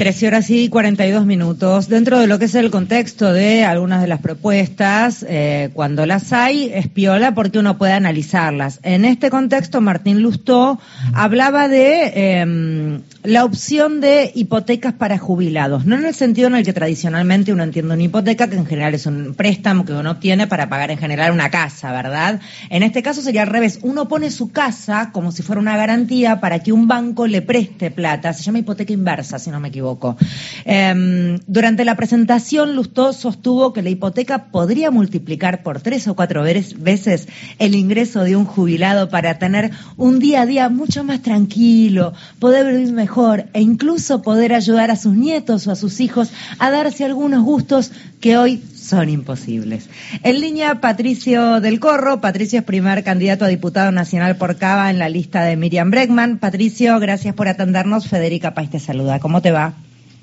13 horas y 42 minutos. Dentro de lo que es el contexto de algunas de las propuestas, eh, cuando las hay, es piola porque uno puede analizarlas. En este contexto, Martín Lustó hablaba de em, la opción de hipotecas para jubilados, no en el sentido en el que tradicionalmente uno entiende una hipoteca, que en general es un préstamo que uno tiene para pagar en general una casa, ¿verdad? En este caso sería al revés, uno pone su casa como si fuera una garantía para que un banco le preste plata, se llama hipoteca inversa, si no me equivoco. Em, durante la presentación, Lustó sostuvo que la hipoteca podría multiplicar por tres o cuatro veces el ingreso de un jubilado para tener un día a día mucho más tranquilo, poder vivir mejor e incluso poder ayudar a sus nietos o a sus hijos a darse algunos gustos que hoy son imposibles. En línea, Patricio del Corro. Patricio es primer candidato a diputado nacional por Cava en la lista de Miriam Bregman. Patricio, gracias por atendernos. Federica Pais te saluda. ¿Cómo te va?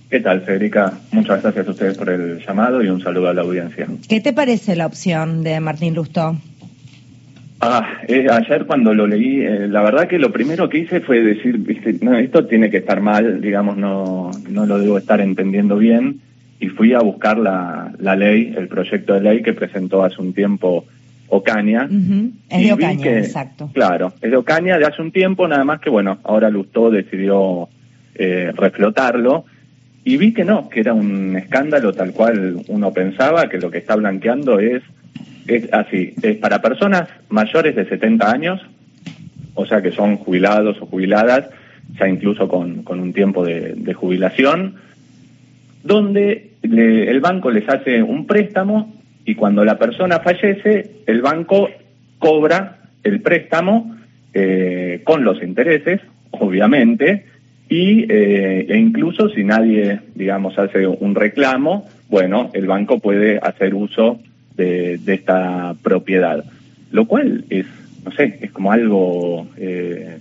¿Qué tal, Federica? Muchas gracias a ustedes por el llamado y un saludo a la audiencia. ¿Qué te parece la opción de Martín Lustó? Ah, ayer cuando lo leí, eh, la verdad que lo primero que hice fue decir, no, esto tiene que estar mal, digamos, no, no lo debo estar entendiendo bien y fui a buscar la, la ley, el proyecto de ley que presentó hace un tiempo Ocaña. Es de Ocaña, exacto. Claro, es de Ocaña de hace un tiempo, nada más que bueno, ahora Lustó decidió eh, reflotarlo y vi que no, que era un escándalo tal cual uno pensaba, que lo que está blanqueando es, es así, es para personas mayores de 70 años, o sea que son jubilados o jubiladas, ya incluso con, con un tiempo de, jubilación, donde el banco les hace un préstamo y cuando la persona fallece, el banco cobra el préstamo eh, con los intereses, obviamente, y eh, e incluso si nadie, digamos, hace un reclamo, bueno, el banco puede hacer uso de, esta propiedad, lo cual es, no sé, es como algo eh,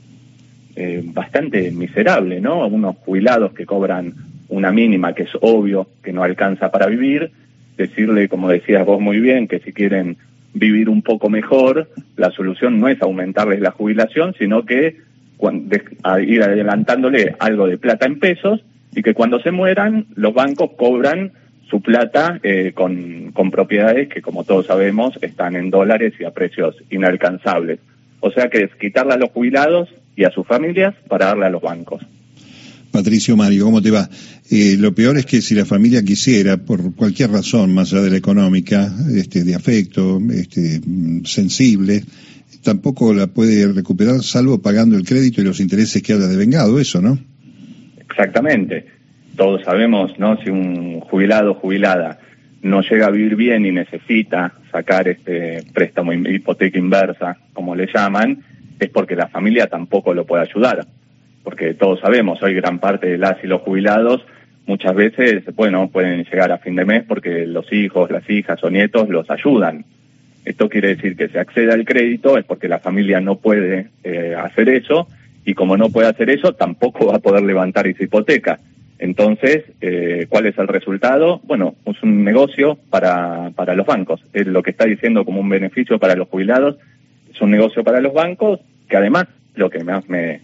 eh, bastante miserable, ¿no? Unos jubilados que cobran una mínima que es obvio que no alcanza para vivir, decirle, como decías vos muy bien, que si quieren vivir un poco mejor, la solución no es aumentarles la jubilación, sino que ir adelantándole algo de plata en pesos y que cuando se mueran los bancos cobran su plata eh, con, con propiedades que, como todos sabemos, están en dólares y a precios inalcanzables. O sea que es quitarle a los jubilados y a sus familias para darle a los bancos. Patricio Mario, ¿cómo te va? Eh, lo peor es que si la familia quisiera, por cualquier razón, más allá de la económica, este, de afecto, este, sensible, tampoco la puede recuperar salvo pagando el crédito y los intereses que habla de vengado, eso, ¿no? Exactamente. Todos sabemos, ¿no? Si un jubilado o jubilada no llega a vivir bien y necesita sacar este préstamo hipoteca inversa, como le llaman, es porque la familia tampoco lo puede ayudar. Porque todos sabemos, hoy gran parte de las y los jubilados muchas veces, bueno, pueden llegar a fin de mes porque los hijos, las hijas o nietos los ayudan. Esto quiere decir que se accede al crédito es porque la familia no puede eh, hacer eso y como no puede hacer eso tampoco va a poder levantar esa hipoteca. Entonces, eh, ¿cuál es el resultado? Bueno, es un negocio para, para los bancos. Es lo que está diciendo como un beneficio para los jubilados. Es un negocio para los bancos que además lo que más me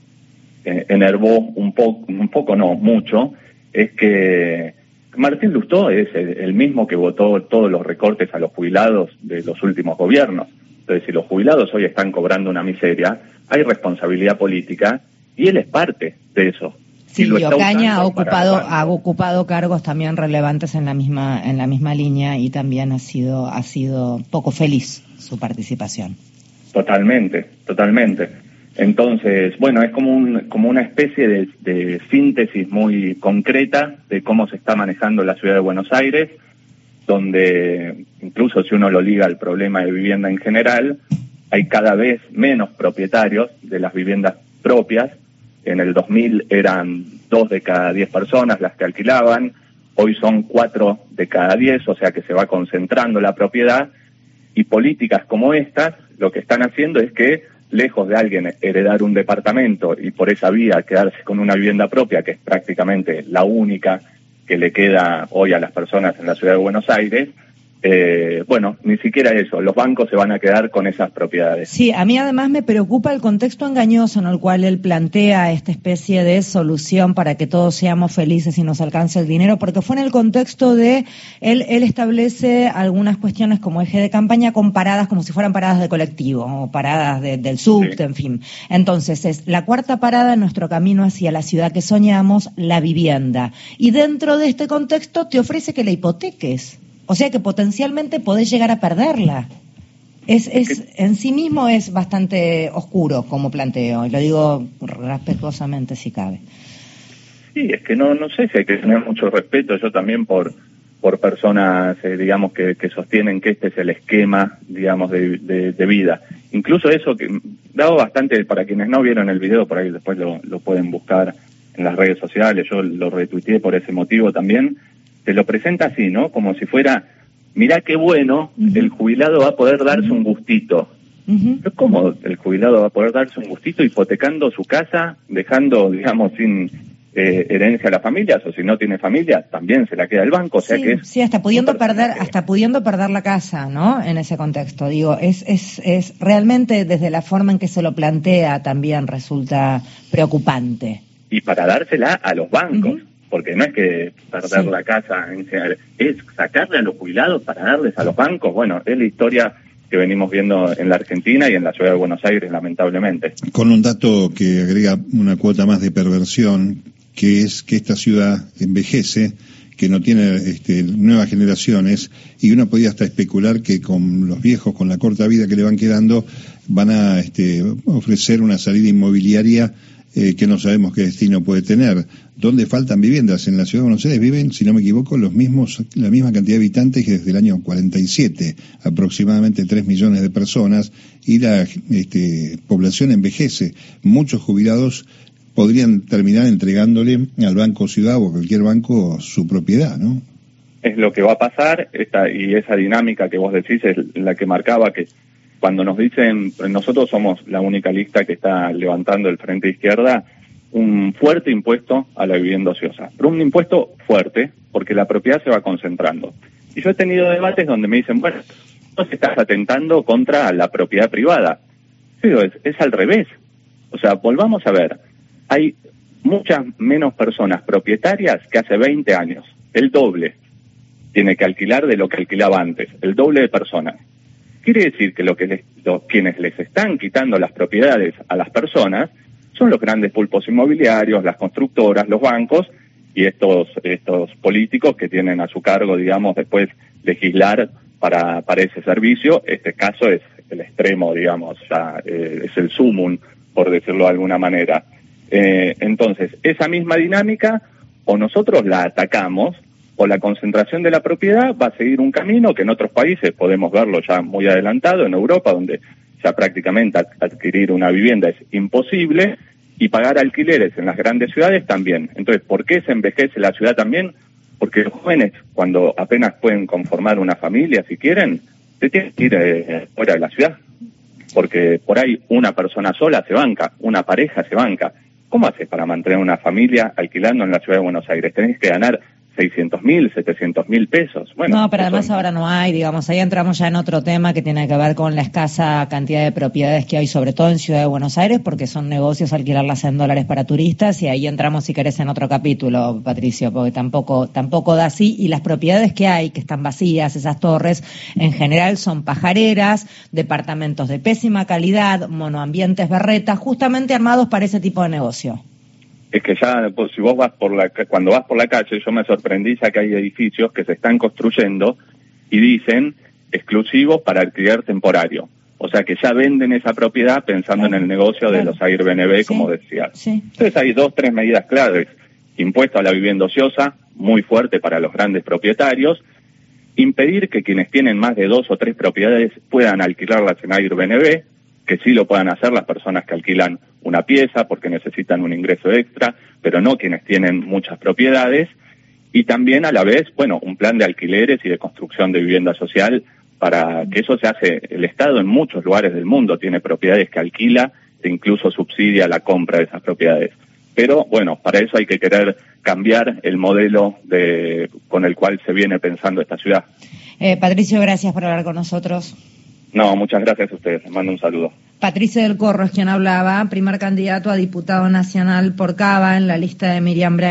eh, enervó un poco, un poco no, mucho, es que Martín Lustó es el, mismo que votó todos los recortes a los jubilados de los últimos gobiernos. Entonces, si los jubilados hoy están cobrando una miseria, hay responsabilidad política y él es parte de eso. Sí, y Ocaña ha ocupado, ha ocupado cargos también relevantes en la misma, en la misma línea y también ha sido, ha sido poco feliz su participación. Totalmente, totalmente. Entonces, bueno, es como, un, como una especie de, síntesis muy concreta de cómo se está manejando la ciudad de Buenos Aires, donde incluso si uno lo liga al problema de vivienda en general, hay cada vez menos propietarios de las viviendas propias. En el 2000 eran dos de cada diez personas las que alquilaban, hoy son cuatro de cada diez, o sea que se va concentrando la propiedad. Y políticas como estas lo que están haciendo es que lejos de alguien heredar un departamento y por esa vía quedarse con una vivienda propia, que es prácticamente la única que le queda hoy a las personas en la ciudad de Buenos Aires, eh, bueno, ni siquiera eso, los bancos se van a quedar con esas propiedades. Sí, a mí además me preocupa el contexto engañoso en el cual él plantea esta especie de solución para que todos seamos felices y nos alcance el dinero, porque fue en el contexto de, él, él establece algunas cuestiones como eje de campaña comparadas como si fueran paradas de colectivo o paradas del subte, en fin. Entonces, es la cuarta parada en nuestro camino hacia la ciudad que soñamos, la vivienda. Y dentro de este contexto te ofrece que la hipoteques. O sea que potencialmente podés llegar a perderla. Es, es, en sí mismo es bastante oscuro como planteo, y lo digo respetuosamente si cabe. Sí, es que no, no sé si hay que tener mucho respeto, yo también por, por personas, eh, digamos, que, que, sostienen que este es el esquema, digamos, de, de, vida. Incluso eso que dado bastante, para quienes no vieron el video, por ahí después lo, lo pueden buscar en las redes sociales, yo lo retuiteé por ese motivo también, se lo presenta así, ¿no? Como si fuera, mirá qué bueno, el jubilado va a poder darse un gustito. ¿Cómo el jubilado va a poder darse un gustito hipotecando su casa, dejando, digamos, sin eh, herencia a las familias, o si no tiene familia, también se la queda el banco, o sea sí, que sí, hasta pudiendo perder, hasta pudiendo perder la casa, ¿no? En ese contexto, digo, es, es, es realmente desde la forma en que se lo plantea también resulta preocupante. Y para dársela a los bancos porque no es que perder la casa, es sacarle a los jubilados para darles a los bancos. Bueno, es la historia que venimos viendo en la Argentina y en la ciudad de Buenos Aires, lamentablemente. Con un dato que agrega una cuota más de perversión, que es que esta ciudad envejece, que no tiene este, nuevas generaciones, y uno podía hasta especular que con los viejos, con la corta vida que le van quedando, van a este, ofrecer una salida inmobiliaria eh, que no sabemos qué destino puede tener. ¿Dónde faltan viviendas? En la ciudad de Buenos Aires viven, si no me equivoco, los mismos, la misma cantidad de habitantes que desde el año 47, aproximadamente 3 millones de personas, y la este, población envejece. Muchos jubilados podrían terminar entregándole al Banco Ciudad o a cualquier banco su propiedad, ¿no? Es lo que va a pasar, esta, y esa dinámica que vos decís es la que marcaba que cuando nos dicen, nosotros somos la única lista que está levantando el Frente Izquierda, un fuerte impuesto a la vivienda ociosa, pero un impuesto fuerte porque la propiedad se va concentrando. Y yo he tenido debates donde me dicen, bueno, no estás atentando contra la propiedad privada. Pero es, es al revés. O sea, volvamos a ver, hay muchas menos personas propietarias que hace 20 años, el doble tiene que alquilar de lo que alquilaba antes, el doble de personas. Quiere decir que lo que les, quienes les están quitando las propiedades a las personas son los grandes pulpos inmobiliarios, las constructoras, los bancos y estos, estos políticos que tienen a su cargo, digamos, después legislar para, para ese servicio. Este caso es el extremo, digamos, eh, es el sumum, por decirlo de alguna manera. Eh, entonces, esa misma dinámica, o nosotros la atacamos, o la concentración de la propiedad va a seguir un camino que en otros países podemos verlo ya muy adelantado, en Europa, donde ya prácticamente adquirir una vivienda es imposible, y pagar alquileres en las grandes ciudades también. Entonces, ¿por qué se envejece la ciudad también? Porque los jóvenes, cuando apenas pueden conformar una familia, si quieren, se tienen que ir eh, fuera de la ciudad. Porque por ahí una persona sola se banca, una pareja se banca. ¿Cómo haces para mantener una familia alquilando en la ciudad de Buenos Aires? Tenés que ganar 600 mil, 700 mil pesos. Bueno, no, pero además ahora no hay, digamos, ahí entramos ya en otro tema que tiene que ver con la escasa cantidad de propiedades que hay, sobre todo en Ciudad de Buenos Aires, porque son negocios alquilarlas en dólares para turistas y ahí entramos, si querés, en otro capítulo, Patricio, porque tampoco, tampoco da así. Y las propiedades que hay, que están vacías, esas torres, en general son pajareras, departamentos de pésima calidad, monoambientes berretas, justamente armados para ese tipo de negocio es que ya, pues, si vos vas por la, cuando vas por la calle, yo me sorprendí ya que hay edificios que se están construyendo y dicen exclusivos para alquiler temporario. O sea que ya venden esa propiedad pensando en el negocio de los Airbnb, como decías. Entonces hay dos, tres medidas claves. Impuesto a la vivienda ociosa, muy fuerte para los grandes propietarios. Impedir que quienes tienen más de dos o tres propiedades puedan alquilarlas en Airbnb, que sí lo puedan hacer las personas que alquilan una pieza porque necesitan un ingreso extra, pero no quienes tienen muchas propiedades. Y también a la vez, bueno, un plan de alquileres y de construcción de vivienda social para que eso se hace. El Estado en muchos lugares del mundo tiene propiedades que alquila e incluso subsidia la compra de esas propiedades. Pero bueno, para eso hay que querer cambiar el modelo de, con el cual se viene pensando esta ciudad. Eh, Patricio, gracias por hablar con nosotros. No, muchas gracias a ustedes. Les mando un saludo. Patricio del Corro es quien hablaba, primer candidato a diputado nacional por Cava en la lista de Miriam Brea.